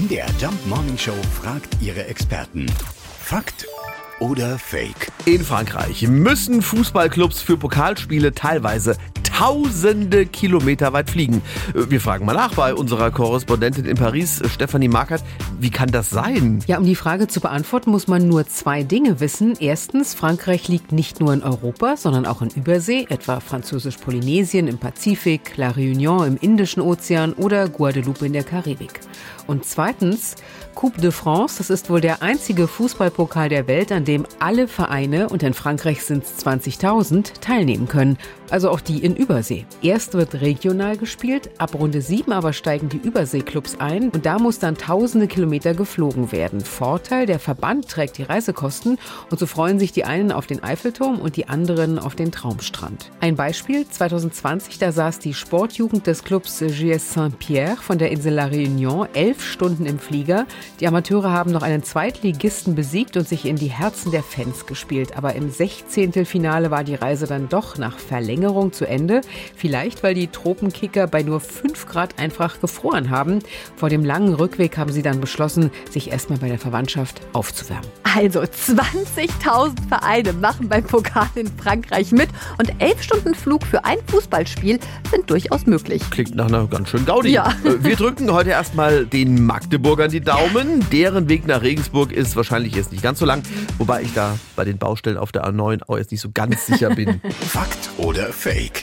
MDR Jump Morning Show fragt ihre Experten. Fakt oder Fake? In Frankreich müssen Fußballclubs für Pokalspiele teilweise tausende Kilometer weit fliegen. Wir fragen mal nach bei unserer Korrespondentin in Paris, Stefanie Markert. Wie kann das sein? Ja, um die Frage zu beantworten, muss man nur zwei Dinge wissen. Erstens, Frankreich liegt nicht nur in Europa, sondern auch in Übersee, etwa Französisch-Polynesien im Pazifik, La Réunion im Indischen Ozean oder Guadeloupe in der Karibik. Und zweitens, Coupe de France, das ist wohl der einzige Fußballpokal der Welt, an dem alle Vereine, und in Frankreich sind es 20.000, teilnehmen können. Also auch die in Übersee. Erst wird regional gespielt, ab Runde 7 aber steigen die Überseeklubs ein und da muss dann tausende Kilometer geflogen werden. Vorteil, der Verband trägt die Reisekosten und so freuen sich die einen auf den Eiffelturm und die anderen auf den Traumstrand. Ein Beispiel, 2020, da saß die Sportjugend des Clubs GS Saint-Pierre von der Insel La Réunion elf Stunden im Flieger. Die Amateure haben noch einen Zweitligisten besiegt und sich in die Herzen der Fans gespielt. Aber im 16. Finale war die Reise dann doch nach Verlängerung zu Ende. Vielleicht, weil die Tropenkicker bei nur 5 Grad einfach gefroren haben. Vor dem langen Rückweg haben sie dann beschlossen, sich erstmal bei der Verwandtschaft aufzuwärmen. Also 20.000 Vereine machen beim Pokal in Frankreich mit und 11 Stunden Flug für ein Fußballspiel sind durchaus möglich. Klingt nach einer ganz schönen Gaudi. Ja. Äh, Wir drücken heute erstmal den Magdeburgern die Daumen. Deren Weg nach Regensburg ist wahrscheinlich jetzt nicht ganz so lang, wobei ich da bei den Baustellen auf der A9 auch jetzt nicht so ganz sicher bin. Fakt oder Fake?